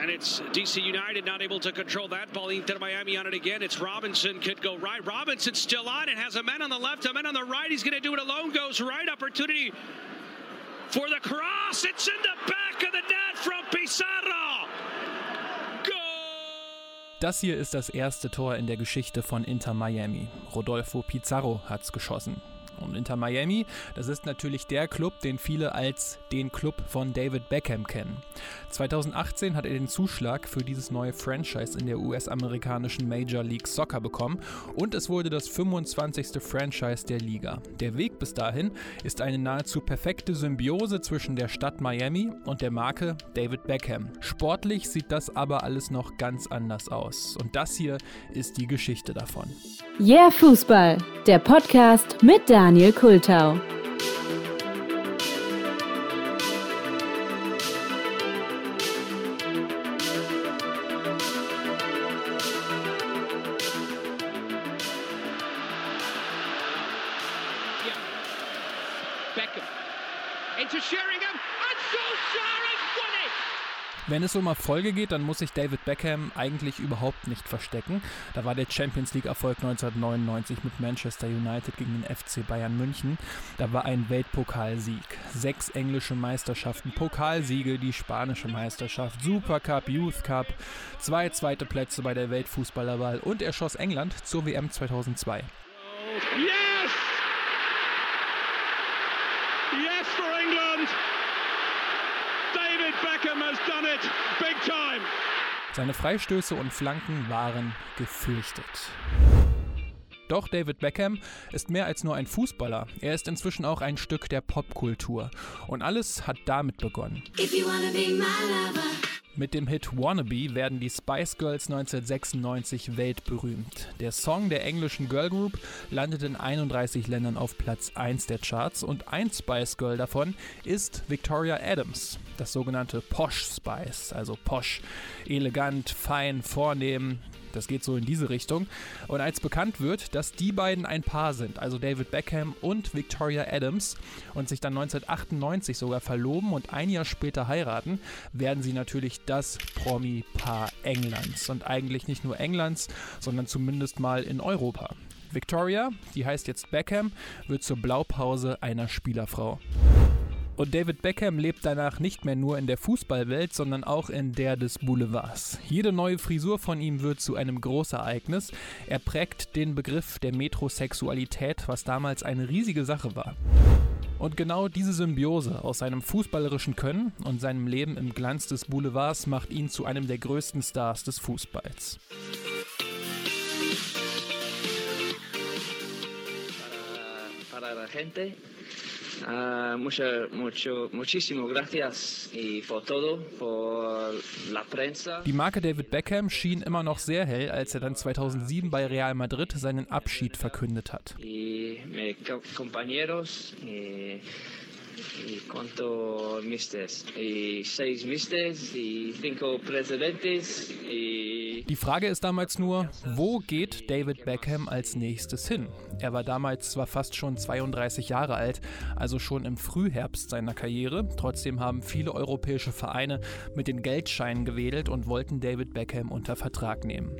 And it's DC United not able to control that ball. Inter Miami on it again. It's Robinson could go right. Robinson still on it. Has a man on the left, a man on the right. He's going to do it alone. Goes right. Opportunity for the cross. It's in the back of the net from Pizarro. Das hier ist das erste Tor in der Geschichte von Inter Miami. Rodolfo Pizarro hat's geschossen. Und Inter Miami, das ist natürlich der Club, den viele als den Club von David Beckham kennen. 2018 hat er den Zuschlag für dieses neue Franchise in der US-amerikanischen Major League Soccer bekommen und es wurde das 25. Franchise der Liga. Der Weg bis dahin ist eine nahezu perfekte Symbiose zwischen der Stadt Miami und der Marke David Beckham. Sportlich sieht das aber alles noch ganz anders aus und das hier ist die Geschichte davon. Yeah Fußball, der Podcast mit Daniel Kultau. Es um Erfolge geht, dann muss sich David Beckham eigentlich überhaupt nicht verstecken. Da war der Champions League-Erfolg 1999 mit Manchester United gegen den FC Bayern München. Da war ein Weltpokalsieg. Sechs englische Meisterschaften, Pokalsiege, die spanische Meisterschaft, Supercup, Youth Cup, zwei zweite Plätze bei der Weltfußballerwahl und er schoss England zur WM 2002. Yes! Yes for England! Beckham has done it big time. Seine Freistöße und Flanken waren gefürchtet. Doch David Beckham ist mehr als nur ein Fußballer. Er ist inzwischen auch ein Stück der Popkultur. Und alles hat damit begonnen. Mit dem Hit Wannabe werden die Spice Girls 1996 weltberühmt. Der Song der englischen Girl Group landet in 31 Ländern auf Platz 1 der Charts und ein Spice Girl davon ist Victoria Adams, das sogenannte Posh Spice, also posh, elegant, fein, vornehm, das geht so in diese Richtung. Und als bekannt wird, dass die beiden ein Paar sind, also David Beckham und Victoria Adams, und sich dann 1998 sogar verloben und ein Jahr später heiraten, werden sie natürlich das Promi-Paar Englands. Und eigentlich nicht nur Englands, sondern zumindest mal in Europa. Victoria, die heißt jetzt Beckham, wird zur Blaupause einer Spielerfrau. Und David Beckham lebt danach nicht mehr nur in der Fußballwelt, sondern auch in der des Boulevards. Jede neue Frisur von ihm wird zu einem Großereignis. Er prägt den Begriff der Metrosexualität, was damals eine riesige Sache war. Und genau diese Symbiose aus seinem fußballerischen Können und seinem Leben im Glanz des Boulevards macht ihn zu einem der größten Stars des Fußballs. Para, para la gente Uh, mucho, mucho, muchísimo gracias y por todo, por la prensa. Die Marke David Beckham schien immer noch sehr hell, als er dann 2007 bei Real Madrid seinen Abschied verkündet hat. Y compañeros, y y cuánto mistes. Y seis mistes y cinco presidentes. Y Die Frage ist damals nur, wo geht David Beckham als nächstes hin? Er war damals zwar fast schon 32 Jahre alt, also schon im Frühherbst seiner Karriere, trotzdem haben viele europäische Vereine mit den Geldscheinen gewedelt und wollten David Beckham unter Vertrag nehmen.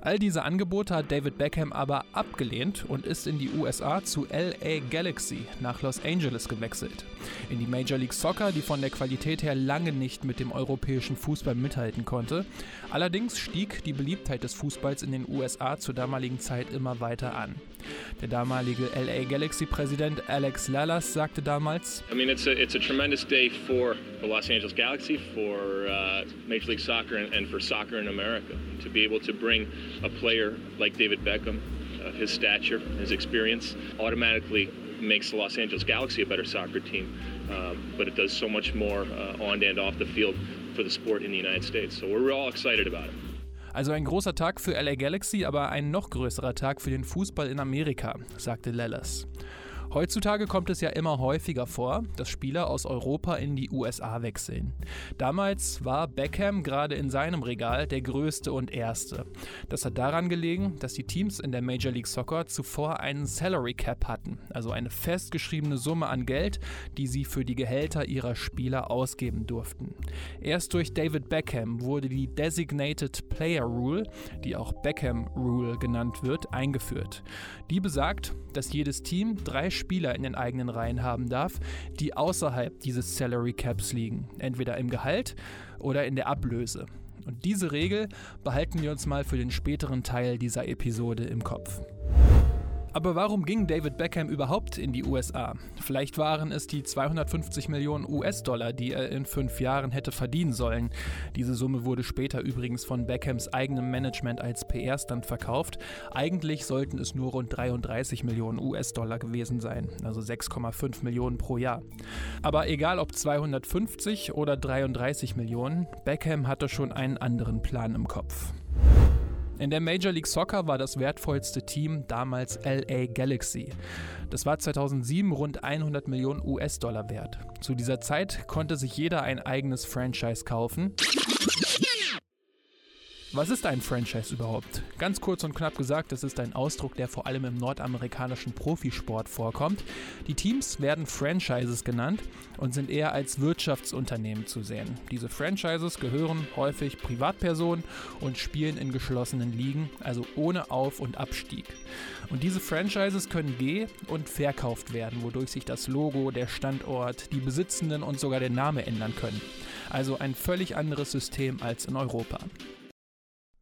All diese Angebote hat David Beckham aber abgelehnt und ist in die USA zu LA Galaxy nach Los Angeles gewechselt. In die Major League Soccer, die von der Qualität her lange nicht mit dem europäischen Fußball mithalten konnte. Allerdings stieg die Beliebtheit des Fußballs in den USA zur damaligen Zeit immer weiter an. Der damalige LA Galaxy-Präsident Alex Lalas sagte damals: I mean, it's a, it's a tremendous day for the Los Angeles Galaxy, for uh, Major League Soccer, and, and for soccer in America. To be able to bring a player like David Beckham, uh, his stature, his experience, automatically makes the Los Angeles Galaxy a better soccer team. Um, but it does so much more uh, on and off the field for the sport in the United States. So we're all excited about it. Also ein großer Tag für LA Galaxy, aber ein noch größerer Tag für den Fußball in Amerika, sagte Lellas. Heutzutage kommt es ja immer häufiger vor, dass Spieler aus Europa in die USA wechseln. Damals war Beckham gerade in seinem Regal der größte und erste. Das hat daran gelegen, dass die Teams in der Major League Soccer zuvor einen Salary Cap hatten, also eine festgeschriebene Summe an Geld, die sie für die Gehälter ihrer Spieler ausgeben durften. Erst durch David Beckham wurde die Designated Player Rule, die auch Beckham Rule genannt wird, eingeführt. Die besagt, dass jedes Team drei Spieler in den eigenen Reihen haben darf, die außerhalb dieses Salary Caps liegen, entweder im Gehalt oder in der Ablöse. Und diese Regel behalten wir uns mal für den späteren Teil dieser Episode im Kopf. Aber warum ging David Beckham überhaupt in die USA? Vielleicht waren es die 250 Millionen US-Dollar, die er in fünf Jahren hätte verdienen sollen. Diese Summe wurde später übrigens von Beckhams eigenem Management als PR-Stand verkauft. Eigentlich sollten es nur rund 33 Millionen US-Dollar gewesen sein, also 6,5 Millionen pro Jahr. Aber egal ob 250 oder 33 Millionen, Beckham hatte schon einen anderen Plan im Kopf. In der Major League Soccer war das wertvollste Team damals LA Galaxy. Das war 2007 rund 100 Millionen US-Dollar wert. Zu dieser Zeit konnte sich jeder ein eigenes Franchise kaufen. Was ist ein Franchise überhaupt? Ganz kurz und knapp gesagt, es ist ein Ausdruck, der vor allem im nordamerikanischen Profisport vorkommt. Die Teams werden Franchises genannt und sind eher als Wirtschaftsunternehmen zu sehen. Diese Franchises gehören häufig Privatpersonen und spielen in geschlossenen Ligen, also ohne Auf- und Abstieg. Und diese Franchises können geh- und verkauft werden, wodurch sich das Logo, der Standort, die Besitzenden und sogar der Name ändern können. Also ein völlig anderes System als in Europa.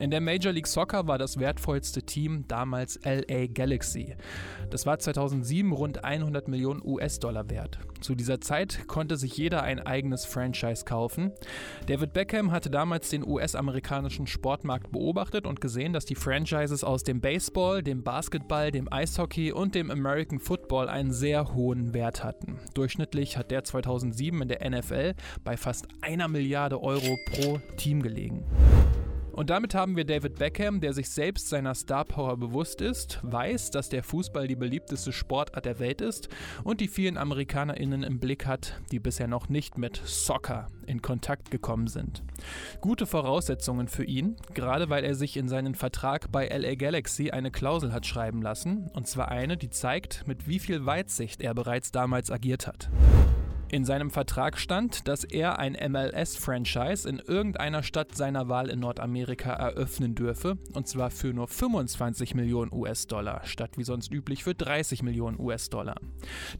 In der Major League Soccer war das wertvollste Team damals LA Galaxy. Das war 2007 rund 100 Millionen US-Dollar wert. Zu dieser Zeit konnte sich jeder ein eigenes Franchise kaufen. David Beckham hatte damals den US-amerikanischen Sportmarkt beobachtet und gesehen, dass die Franchises aus dem Baseball, dem Basketball, dem Eishockey und dem American Football einen sehr hohen Wert hatten. Durchschnittlich hat der 2007 in der NFL bei fast einer Milliarde Euro pro Team gelegen. Und damit haben wir David Beckham, der sich selbst seiner Star Power bewusst ist, weiß, dass der Fußball die beliebteste Sportart der Welt ist und die vielen AmerikanerInnen im Blick hat, die bisher noch nicht mit Soccer in Kontakt gekommen sind. Gute Voraussetzungen für ihn, gerade weil er sich in seinen Vertrag bei LA Galaxy eine Klausel hat schreiben lassen, und zwar eine, die zeigt, mit wie viel Weitsicht er bereits damals agiert hat. In seinem Vertrag stand, dass er ein MLS-Franchise in irgendeiner Stadt seiner Wahl in Nordamerika eröffnen dürfe, und zwar für nur 25 Millionen US-Dollar, statt wie sonst üblich für 30 Millionen US-Dollar.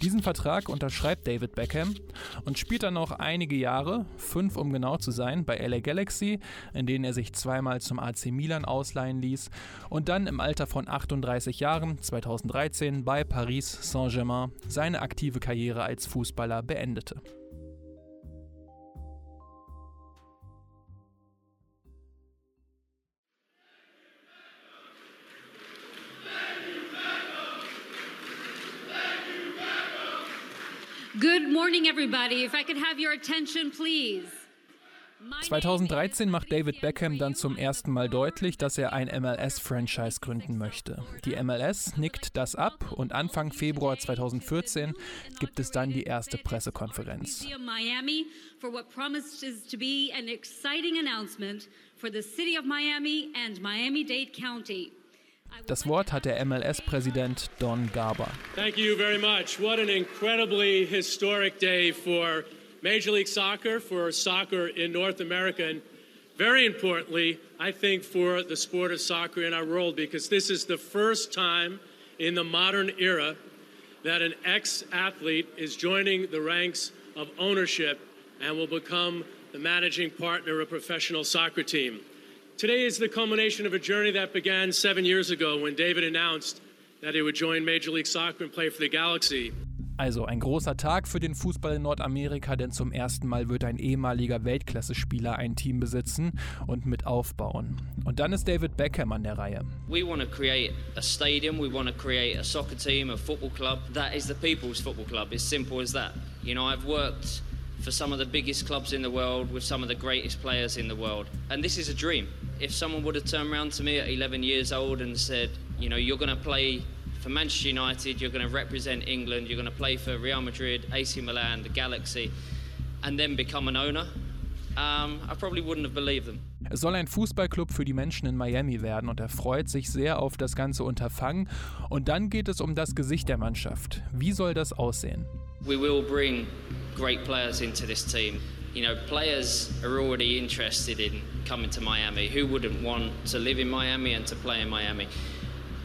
Diesen Vertrag unterschreibt David Beckham und spielt dann noch einige Jahre, fünf um genau zu sein, bei LA Galaxy, in denen er sich zweimal zum AC Milan ausleihen ließ und dann im Alter von 38 Jahren, 2013, bei Paris Saint-Germain seine aktive Karriere als Fußballer Good morning, everybody. If I could have your attention, please. 2013 macht David Beckham dann zum ersten Mal deutlich, dass er ein MLS-Franchise gründen möchte. Die MLS nickt das ab und Anfang Februar 2014 gibt es dann die erste Pressekonferenz. Das Wort hat der MLS-Präsident Don Garber. Thank you very much. What an incredibly historic day for Major League Soccer, for soccer in North America, and very importantly, I think for the sport of soccer in our world, because this is the first time in the modern era that an ex athlete is joining the ranks of ownership and will become the managing partner of a professional soccer team. Today is the culmination of a journey that began seven years ago when David announced that he would join Major League Soccer and play for the Galaxy. Also ein großer Tag für den Fußball in Nordamerika, denn zum ersten Mal wird ein ehemaliger Weltklasse-Spieler ein Team besitzen und mit aufbauen. Und dann ist David Beckham an der Reihe. We want to create a stadium, we want to create a soccer team, a football club. That is the people's football club. It's simple as that. You know, I've worked for some of the biggest clubs in the world with some of the greatest players in the world. And this is a dream. If someone would have turned around to me at 11 years old and said, you know, you're going to play for Manchester United, you're going to represent England, you're going to play for Real Madrid, AC Milan, the Galaxy, and then become an owner. Um, I probably wouldn't have believed them. Es soll ein Fußballclub für die Menschen in Miami werden und er freut sich sehr auf das ganze Unterfangen. Und dann geht es um das Gesicht der Mannschaft. Wie soll das aussehen? We will bring great players into this team. You know, players are already interested in coming to Miami. Who wouldn't want to live in Miami and to play in Miami?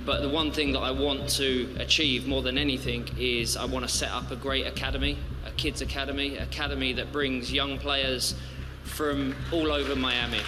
But the one thing that I want to achieve more than anything is I want to set up a great academy, a kids academy, academy that brings young players from all over Miami.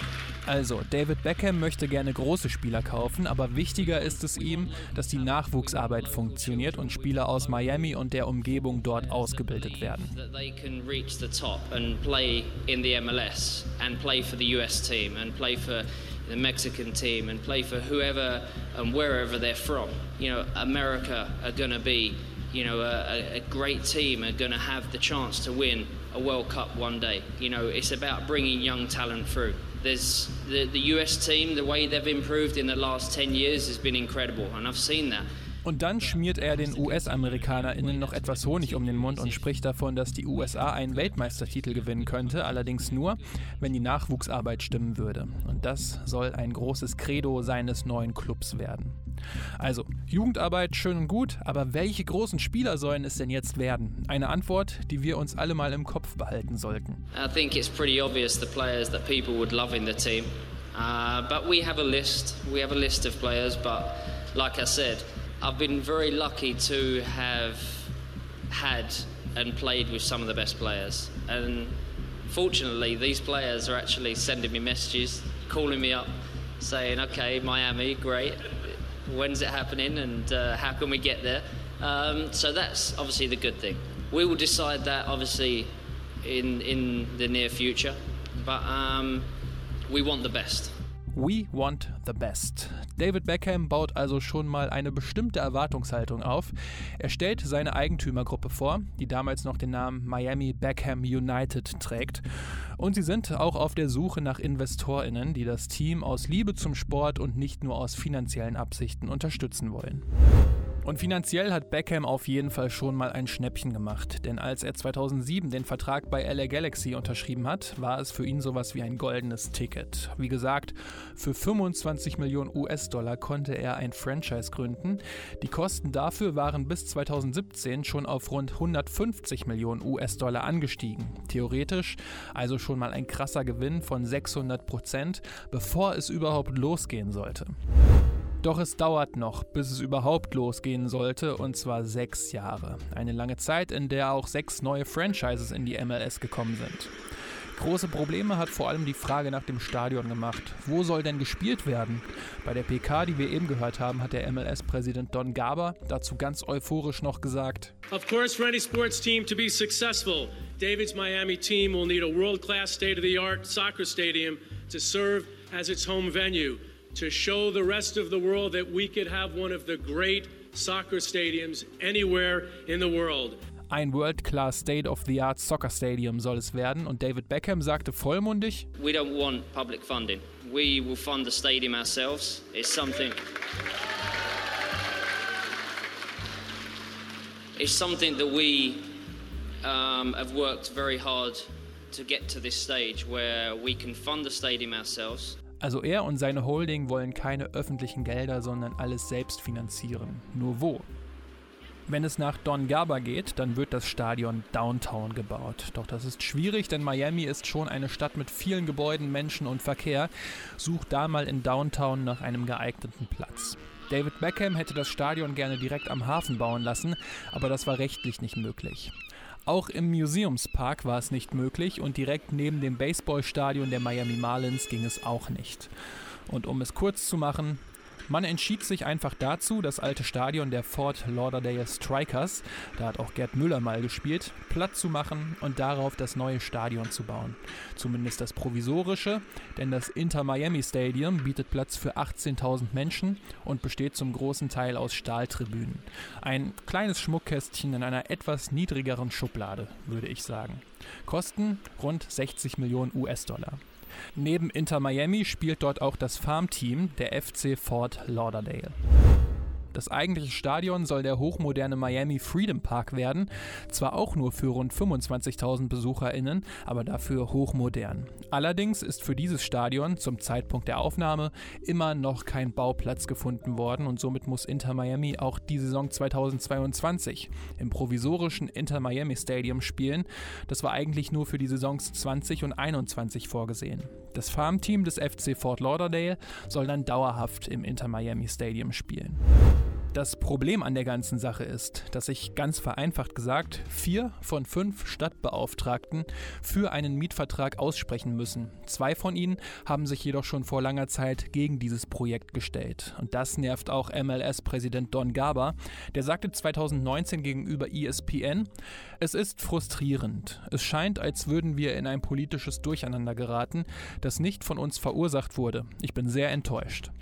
Also, David Beckham möchte gerne große Spieler kaufen, aber wichtiger ist es ihm, dass die Nachwuchsarbeit funktioniert und Spieler aus Miami und der Umgebung dort ausgebildet werden. That they can reach the top and play in the MLS and play for the US team and play for the Mexican team and play for whoever and wherever they're from. You know, America are going to be, you know, a, a great team are going to have the chance to win a World Cup one day. You know, it's about bringing young talent through. There's the, the US team, the way they've improved in the last 10 years has been incredible, and I've seen that. Und dann schmiert er den US-AmerikanerInnen noch etwas Honig um den Mund und spricht davon, dass die USA einen Weltmeistertitel gewinnen könnte, allerdings nur, wenn die Nachwuchsarbeit stimmen würde. Und das soll ein großes Credo seines neuen Clubs werden. Also, Jugendarbeit schön und gut, aber welche großen Spieler sollen es denn jetzt werden? Eine Antwort, die wir uns alle mal im Kopf behalten sollten. I think it's pretty obvious the players that people would love in the team. Uh, but we have a list. We have a list of players, but like I said, I've been very lucky to have had and played with some of the best players. And fortunately, these players are actually sending me messages, calling me up, saying, okay, Miami, great. When's it happening and uh, how can we get there? Um, so that's obviously the good thing. We will decide that obviously in, in the near future, but um, we want the best. We want the best. David Beckham baut also schon mal eine bestimmte Erwartungshaltung auf. Er stellt seine Eigentümergruppe vor, die damals noch den Namen Miami Beckham United trägt. Und sie sind auch auf der Suche nach InvestorInnen, die das Team aus Liebe zum Sport und nicht nur aus finanziellen Absichten unterstützen wollen. Und finanziell hat Beckham auf jeden Fall schon mal ein Schnäppchen gemacht, denn als er 2007 den Vertrag bei LA Galaxy unterschrieben hat, war es für ihn sowas wie ein goldenes Ticket. Wie gesagt, für 25 Millionen US-Dollar konnte er ein Franchise gründen. Die Kosten dafür waren bis 2017 schon auf rund 150 Millionen US-Dollar angestiegen. Theoretisch also schon mal ein krasser Gewinn von 600 Prozent, bevor es überhaupt losgehen sollte. Doch es dauert noch, bis es überhaupt losgehen sollte, und zwar sechs Jahre. Eine lange Zeit, in der auch sechs neue Franchises in die MLS gekommen sind. Große Probleme hat vor allem die Frage nach dem Stadion gemacht. Wo soll denn gespielt werden? Bei der PK, die wir eben gehört haben, hat der MLS-Präsident Don Garber dazu ganz euphorisch noch gesagt: Of course, for any sports team to be successful, David's Miami team will need a world class, state of the art soccer stadium to serve as its home venue, to show the rest of the world that we could have one of the great soccer stadiums anywhere in the world. Ein World-Class State-of-the-Art Soccer Stadium soll es werden und David Beckham sagte vollmundig: We don't want public funding. We will fund the stadium ourselves. It's something. It's something that we um, have worked very hard to get to this stage where we can fund the stadium ourselves. Also er und seine Holding wollen keine öffentlichen Gelder, sondern alles selbst finanzieren. Nur wo? Wenn es nach Don Garber geht, dann wird das Stadion Downtown gebaut. Doch das ist schwierig, denn Miami ist schon eine Stadt mit vielen Gebäuden, Menschen und Verkehr. Sucht da mal in Downtown nach einem geeigneten Platz. David Beckham hätte das Stadion gerne direkt am Hafen bauen lassen, aber das war rechtlich nicht möglich. Auch im Museumspark war es nicht möglich und direkt neben dem Baseballstadion der Miami Marlins ging es auch nicht. Und um es kurz zu machen, Man entschied sich einfach dazu, das alte Stadion der Fort Lauderdale Strikers, da hat auch Gerd Müller mal gespielt, platt zu machen und darauf das neue Stadion zu bauen. Zumindest das provisorische, denn das Inter Miami Stadium bietet Platz für 18.000 Menschen und besteht zum großen Teil aus Stahltribünen. Ein kleines Schmuckkästchen in einer etwas niedrigeren Schublade, würde ich sagen. Kosten rund 60 Millionen US-Dollar. Neben Inter Miami spielt dort auch das Farmteam der FC Fort Lauderdale. Das eigentliche Stadion soll der hochmoderne Miami Freedom Park werden. Zwar auch nur für rund 25.000 BesucherInnen, aber dafür hochmodern. Allerdings ist für dieses Stadion zum Zeitpunkt der Aufnahme immer noch kein Bauplatz gefunden worden und somit muss Inter Miami auch die Saison 2022 im provisorischen Inter Miami Stadium spielen. Das war eigentlich nur für die Saisons 20 und 21 vorgesehen. Das Farmteam des FC Fort Lauderdale soll dann dauerhaft im Inter Miami Stadium spielen. Das Problem an der ganzen Sache ist, dass sich ganz vereinfacht gesagt vier von fünf Stadtbeauftragten für einen Mietvertrag aussprechen müssen. Zwei von ihnen haben sich jedoch schon vor langer Zeit gegen dieses Projekt gestellt. Und das nervt auch MLS-Präsident Don Garber. Der sagte 2019 gegenüber ESPN, es ist frustrierend. Es scheint, als würden wir in ein politisches Durcheinander geraten, das nicht von uns verursacht wurde. Ich bin sehr enttäuscht.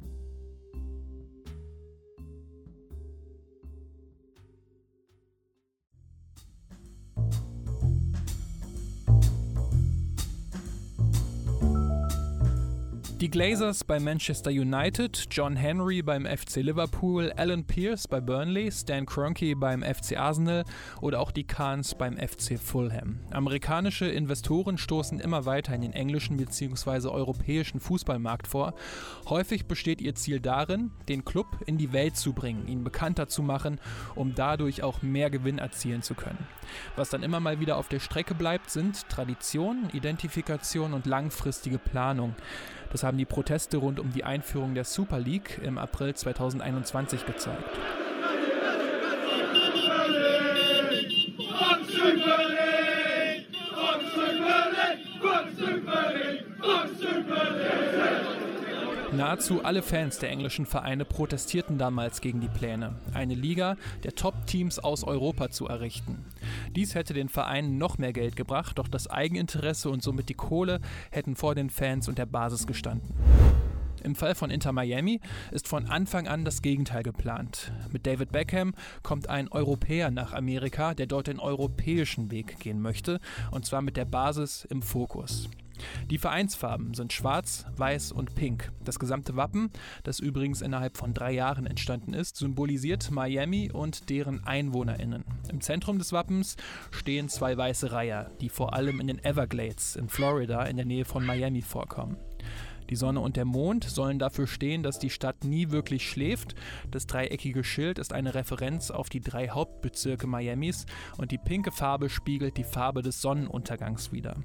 Die Glazers bei Manchester United, John Henry beim FC Liverpool, Alan Pierce bei Burnley, Stan Kroenke beim FC Arsenal oder auch die Kahns beim FC Fulham. Amerikanische Investoren stoßen immer weiter in den englischen bzw. europäischen Fußballmarkt vor. Häufig besteht ihr Ziel darin, den Club in die Welt zu bringen, ihn bekannter zu machen, um dadurch auch mehr Gewinn erzielen zu können. Was dann immer mal wieder auf der Strecke bleibt, sind Tradition, Identifikation und langfristige Planung. Das haben die Proteste rund um die Einführung der Super League im April 2021 gezeigt. Nahezu alle Fans der englischen Vereine protestierten damals gegen die Pläne, eine Liga der Top-Teams aus Europa zu errichten. Dies hätte den Vereinen noch mehr Geld gebracht, doch das Eigeninteresse und somit die Kohle hätten vor den Fans und der Basis gestanden. Im Fall von Inter Miami ist von Anfang an das Gegenteil geplant. Mit David Beckham kommt ein Europäer nach Amerika, der dort den europäischen Weg gehen möchte, und zwar mit der Basis im Fokus. Die Vereinsfarben sind schwarz, weiß und pink. Das gesamte Wappen, das übrigens innerhalb von drei Jahren entstanden ist, symbolisiert Miami und deren EinwohnerInnen. Im Zentrum des Wappens stehen zwei weiße Reiher, die vor allem in den Everglades in Florida in der Nähe von Miami vorkommen. Die Sonne und der Mond sollen dafür stehen, dass die Stadt nie wirklich schläft. Das dreieckige Schild ist eine Referenz auf die drei Hauptbezirke Miamis und die pinke Farbe spiegelt die Farbe des Sonnenuntergangs wider.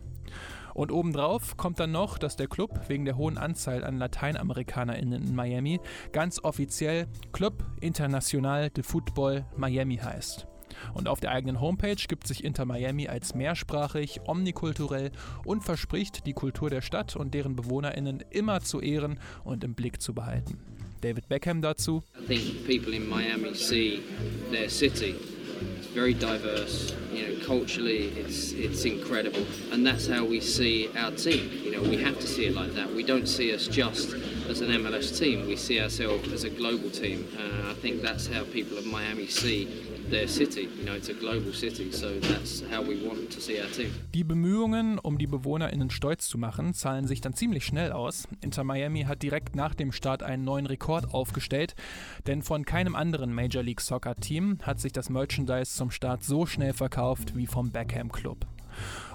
Und obendrauf kommt dann noch, dass der Club wegen der hohen Anzahl an LateinamerikanerInnen in Miami ganz offiziell Club Internacional de Football Miami heißt. Und auf der eigenen Homepage gibt sich Inter Miami als mehrsprachig, omnikulturell und verspricht, die Kultur der Stadt und deren BewohnerInnen immer zu ehren und im Blick zu behalten. David Beckham dazu. I think people in Miami see their city It's very diverse. You know, culturally, it's it's incredible, and that's how we see our team. You know, we have to see it like that. We don't see us just as an MLS team. We see ourselves as a global team. Uh, I think that's how people of Miami see Die Bemühungen, um die BewohnerInnen stolz zu machen, zahlen sich dann ziemlich schnell aus. Inter Miami hat direkt nach dem Start einen neuen Rekord aufgestellt, denn von keinem anderen Major League Soccer Team hat sich das Merchandise zum Start so schnell verkauft wie vom Beckham Club.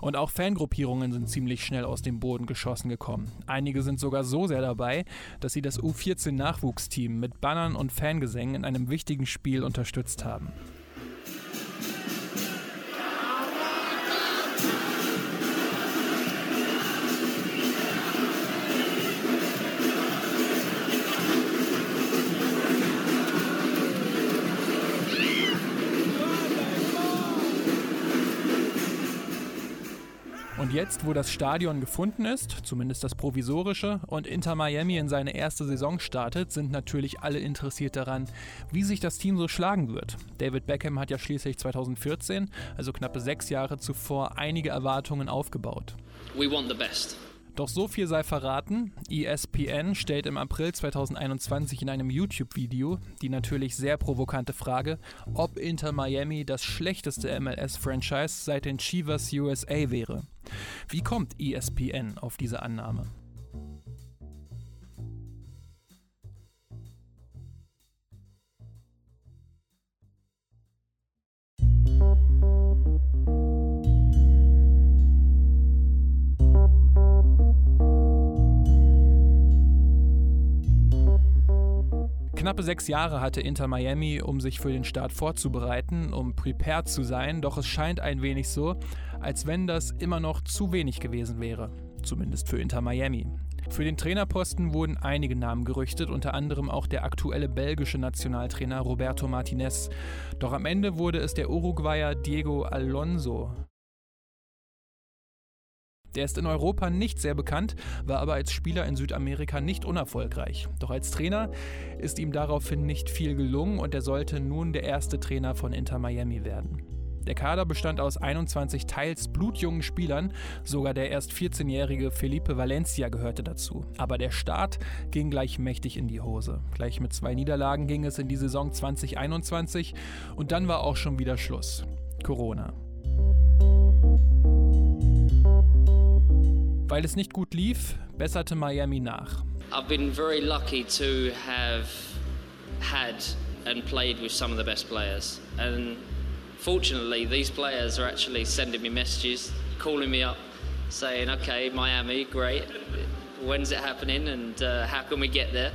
Und auch Fangruppierungen sind ziemlich schnell aus dem Boden geschossen gekommen. Einige sind sogar so sehr dabei, dass sie das U14-Nachwuchsteam mit Bannern und Fangesängen in einem wichtigen Spiel unterstützt haben. Jetzt, wo das Stadion gefunden ist, zumindest das provisorische, und Inter Miami in seine erste Saison startet, sind natürlich alle interessiert daran, wie sich das Team so schlagen wird. David Beckham hat ja schließlich 2014, also knappe sechs Jahre zuvor, einige Erwartungen aufgebaut. We want the best. Doch so viel sei verraten, ESPN stellt im April 2021 in einem YouTube-Video die natürlich sehr provokante Frage, ob Inter Miami das schlechteste MLS-Franchise seit den Chivas USA wäre. Wie kommt ESPN auf diese Annahme? Knappe sechs Jahre hatte Inter Miami, um sich für den Start vorzubereiten, um prepared zu sein, doch es scheint ein wenig so, als wenn das immer noch zu wenig gewesen wäre. Zumindest für Inter Miami. Für den Trainerposten wurden einige Namen gerüchtet, unter anderem auch der aktuelle belgische Nationaltrainer Roberto Martinez. Doch am Ende wurde es der Uruguayer Diego Alonso. Der ist in Europa nicht sehr bekannt, war aber als Spieler in Südamerika nicht unerfolgreich. Doch als Trainer ist ihm daraufhin nicht viel gelungen und er sollte nun der erste Trainer von Inter Miami werden. Der Kader bestand aus 21 teils blutjungen Spielern, sogar der erst 14-jährige Felipe Valencia gehörte dazu. Aber der Start ging gleich mächtig in die Hose. Gleich mit zwei Niederlagen ging es in die Saison 2021 und dann war auch schon wieder Schluss. Corona. Weil es nicht gut lief, besserte Miami nach. I've been very lucky to have had and played with some of the best players. And fortunately, these players are actually sending me messages, calling me up, saying, okay, Miami, great. When's it happening and uh, how can we get there?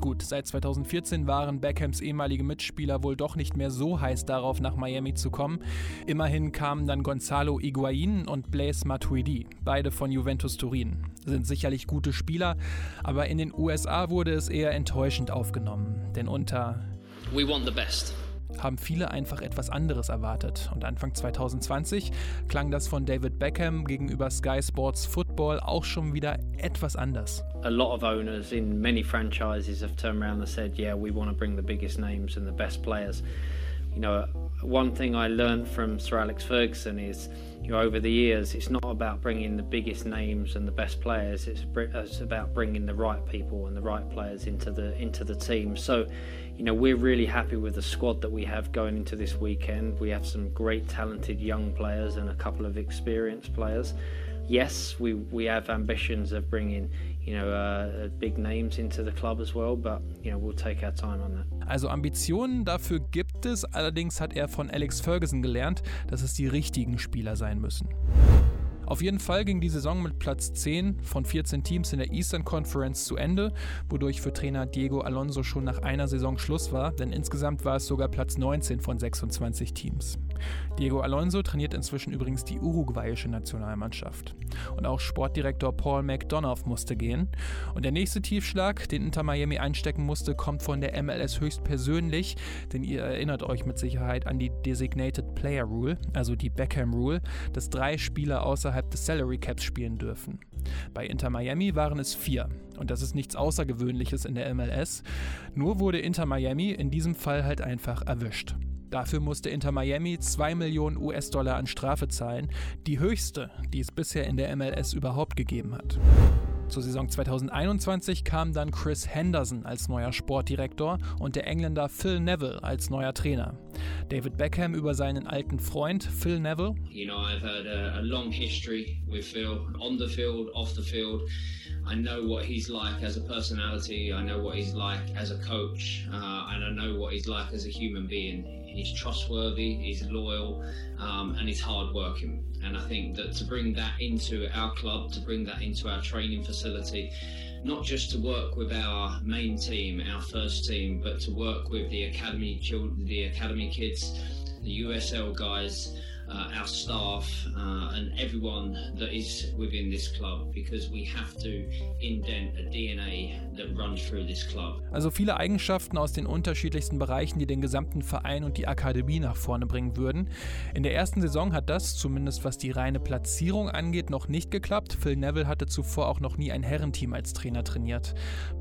Gut, seit 2014 waren Beckhams ehemalige Mitspieler wohl doch nicht mehr so heiß darauf, nach Miami zu kommen. Immerhin kamen dann Gonzalo Higuain und Blaise Matuidi, beide von Juventus Turin. Sind sicherlich gute Spieler, aber in den USA wurde es eher enttäuschend aufgenommen. Denn unter We want the best haben viele einfach etwas anderes erwartet. Und Anfang 2020 klang das von David Beckham gegenüber Sky Sports Football auch schon wieder etwas anders. A lot of owners in many franchises have turned around and said, yeah, we want to bring the biggest names and the best players. You know, one thing I learned from Sir Alex Ferguson is, you know, over the years, it's not about bringing the biggest names and the best players. It's, it's about bringing the right people and the right players into the into the team. So, you know, we're really happy with the squad that we have going into this weekend. We have some great, talented young players and a couple of experienced players. Yes, we, we have ambitions of bringing, you know, uh, big names into the club as well, but, you know, we'll take our time on that. Also Ambitionen dafür gibt es, allerdings hat er von Alex Ferguson gelernt, dass es die richtigen Spieler sein müssen. Auf jeden Fall ging die Saison mit Platz 10 von 14 Teams in der Eastern Conference zu Ende, wodurch für Trainer Diego Alonso schon nach einer Saison Schluss war, denn insgesamt war es sogar Platz 19 von 26 Teams. Diego Alonso trainiert inzwischen übrigens die uruguayische Nationalmannschaft. Und auch Sportdirektor Paul McDonough musste gehen. Und der nächste Tiefschlag, den Inter Miami einstecken musste, kommt von der MLS höchstpersönlich, denn ihr erinnert euch mit Sicherheit an die Designated Player Rule, also die Beckham Rule, dass drei Spieler außerhalb des Salary Caps spielen dürfen. Bei Inter Miami waren es vier. Und das ist nichts Außergewöhnliches in der MLS. Nur wurde Inter Miami in diesem Fall halt einfach erwischt. Dafür musste Inter Miami 2 Millionen US-Dollar an Strafe zahlen, die höchste, die es bisher in der MLS überhaupt gegeben hat. Zur Saison 2021 kam dann Chris Henderson als neuer Sportdirektor und der Engländer Phil Neville als neuer Trainer. David Beckham über seinen alten Freund Phil Neville. You know, I've had a, a long history with Phil, on the field, off the field. I know what he's like as a personality. I know what he's like as a coach, uh, and I know what he's like as a human being. He's trustworthy, he's loyal, um, and he's hardworking. And I think that to bring that into our club, to bring that into our training facility, not just to work with our main team, our first team, but to work with the academy children, the academy kids, the USL guys, uh, our staff, uh, and everyone that is within this club because we have to indent a DNA that runs through this club. Also viele Eigenschaften aus den unterschiedlichsten Bereichen, die den gesamten Verein und die Akademie nach vorne bringen würden. In der ersten Saison hat das, zumindest was die reine Platzierung angeht, noch nicht geklappt. Phil Neville hatte zuvor auch noch nie ein Herrenteam als Trainer trainiert.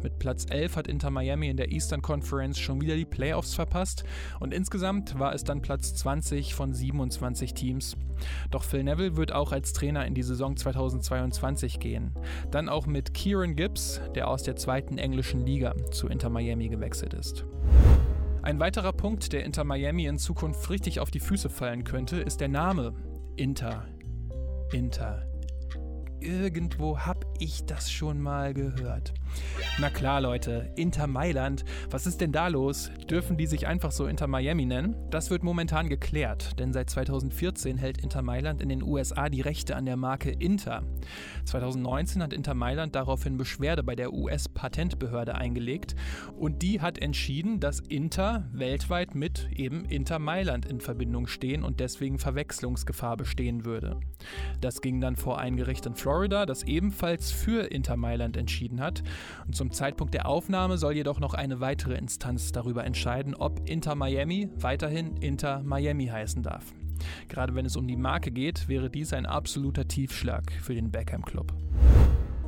Mit Platz 11 hat Inter Miami in der Eastern Conference schon wieder die Playoffs verpasst und insgesamt war es dann Platz 20 von 27 Teams. Doch Phil Neville wird auch als Trainer in die Saison 2022 gehen. Dann auch mit Kieran Gibbs, der aus der zweiten englischen Liga zu Inter Miami gewechselt ist. Ein weiterer Punkt, der Inter Miami in Zukunft richtig auf die Füße fallen könnte, ist der Name. Inter. Inter irgendwo hab ich das schon mal gehört. Na klar, Leute, Inter Mailand, was ist denn da los? Dürfen die sich einfach so Inter Miami nennen? Das wird momentan geklärt, denn seit 2014 hält Inter Mailand in den USA die Rechte an der Marke Inter. 2019 hat Inter Mailand daraufhin Beschwerde bei der US-Patentbehörde eingelegt und die hat entschieden, dass Inter weltweit mit eben Inter Mailand in Verbindung stehen und deswegen Verwechslungsgefahr bestehen würde. Das ging dann vor ein Gericht in Florida, das ebenfalls für Inter Mailand entschieden hat. Und zum Zeitpunkt der Aufnahme soll jedoch noch eine weitere Instanz darüber entscheiden, ob Inter Miami weiterhin Inter Miami heißen darf. Gerade wenn es um die Marke geht, wäre dies ein absoluter Tiefschlag für den Beckham Club.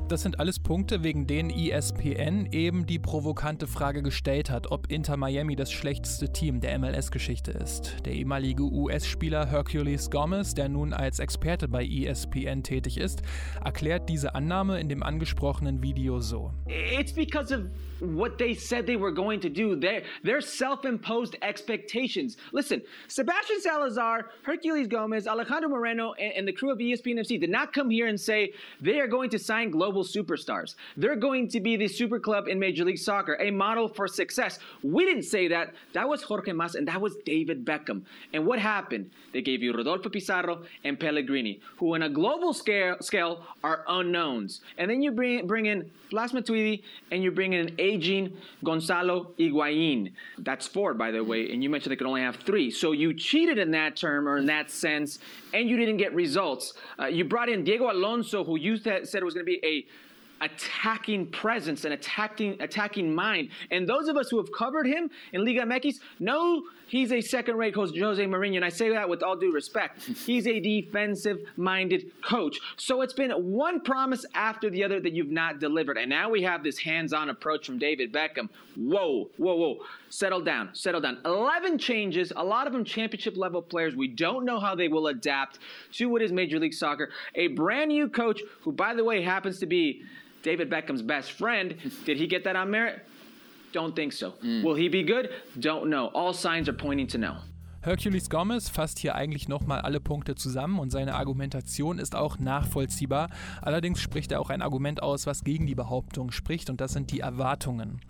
Das sind alles Punkte, wegen denen ESPN eben die provokante Frage gestellt hat, ob Inter Miami das schlechteste Team der MLS-Geschichte ist. Der ehemalige US-Spieler Hercules Gomez, der nun als Experte bei ESPN tätig ist, erklärt diese Annahme in dem angesprochenen Video so. It's because of what they said they were going to do. Their, their self-imposed expectations. Listen, Sebastian Salazar, Hercules Gomez, Alejandro Moreno, and, and the crew of ESPN FC did not come here and say they are going to sign global global superstars. They're going to be the super club in Major League Soccer, a model for success. We didn't say that. That was Jorge Mas and that was David Beckham. And what happened? They gave you Rodolfo Pizarro and Pellegrini, who on a global scale, scale are unknowns. And then you bring, bring in Blas Matuidi and you bring in an aging Gonzalo Higuain. That's four, by the way, and you mentioned they could only have three. So you cheated in that term or in that sense, and you didn't get results. Uh, you brought in Diego Alonso, who you th- said was going to be a attacking presence and attacking attacking mind. And those of us who have covered him in Liga MX know he's a second-rate coach, Jose Mourinho, and I say that with all due respect. He's a defensive-minded coach. So it's been one promise after the other that you've not delivered. And now we have this hands-on approach from David Beckham. Whoa, whoa, whoa. Settle down, settle down. 11 changes, a lot of them championship level players. We don't know how they will adapt to what is Major League Soccer. A brand new coach who, by the way, happens to be David Beckham's best friend. Did he get that on merit? Don't think so. Mm. Will he be good? Don't know. All signs are pointing to no. Hercules Gomez fasst hier eigentlich nochmal alle Punkte zusammen und seine Argumentation ist auch nachvollziehbar. Allerdings spricht er auch ein Argument aus, was gegen die Behauptung spricht und das sind die Erwartungen.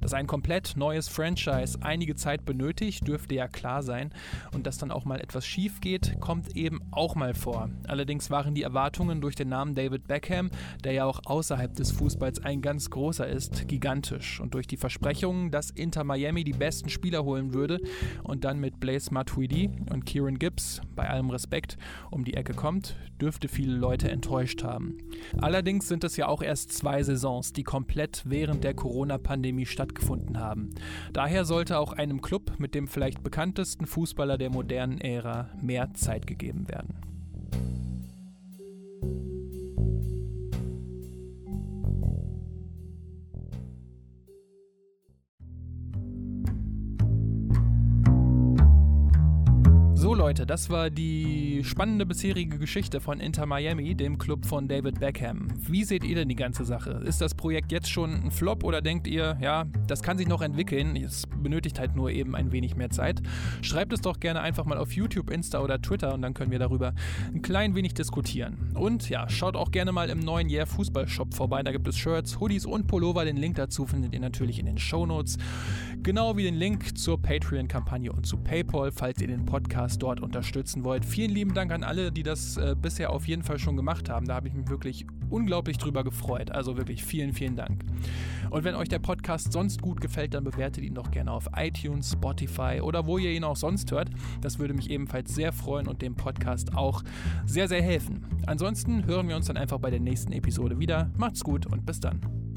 Dass ein komplett neues Franchise einige Zeit benötigt, dürfte ja klar sein und dass dann auch mal etwas schief geht, kommt eben auch mal vor. Allerdings waren die Erwartungen durch den Namen David Beckham, der ja auch außerhalb des Fußballs ein ganz großer ist, gigantisch und durch die Versprechungen, dass Inter Miami die besten Spieler holen würde und dann mit Blaze Matuidi und Kieran Gibbs, bei allem Respekt, um die Ecke kommt, dürfte viele Leute enttäuscht haben. Allerdings sind es ja auch erst zwei Saisons, die komplett während der Corona-Pandemie stattgefunden haben. Daher sollte auch einem Club mit dem vielleicht bekanntesten Fußballer der modernen Ära mehr Zeit gegeben werden. So Leute, das war die spannende bisherige Geschichte von Inter Miami, dem Club von David Beckham. Wie seht ihr denn die ganze Sache? Ist das Projekt jetzt schon ein Flop oder denkt ihr, ja, das kann sich noch entwickeln, es benötigt halt nur eben ein wenig mehr Zeit? Schreibt es doch gerne einfach mal auf YouTube, Insta oder Twitter und dann können wir darüber ein klein wenig diskutieren. Und ja, schaut auch gerne mal im neuen Jahr Fußballshop vorbei, da gibt es Shirts, Hoodies und Pullover. Den Link dazu findet ihr natürlich in den Shownotes. Genau wie den Link zur Patreon-Kampagne und zu PayPal, falls ihr den Podcast dort unterstützen wollt. Vielen lieben Dank an alle, die das äh, bisher auf jeden Fall schon gemacht haben. Da habe ich mich wirklich unglaublich drüber gefreut. Also wirklich vielen, vielen Dank. Und wenn euch der Podcast sonst gut gefällt, dann bewertet ihn doch gerne auf iTunes, Spotify oder wo ihr ihn auch sonst hört. Das würde mich ebenfalls sehr freuen und dem Podcast auch sehr, sehr helfen. Ansonsten hören wir uns dann einfach bei der nächsten Episode wieder. Macht's gut und bis dann.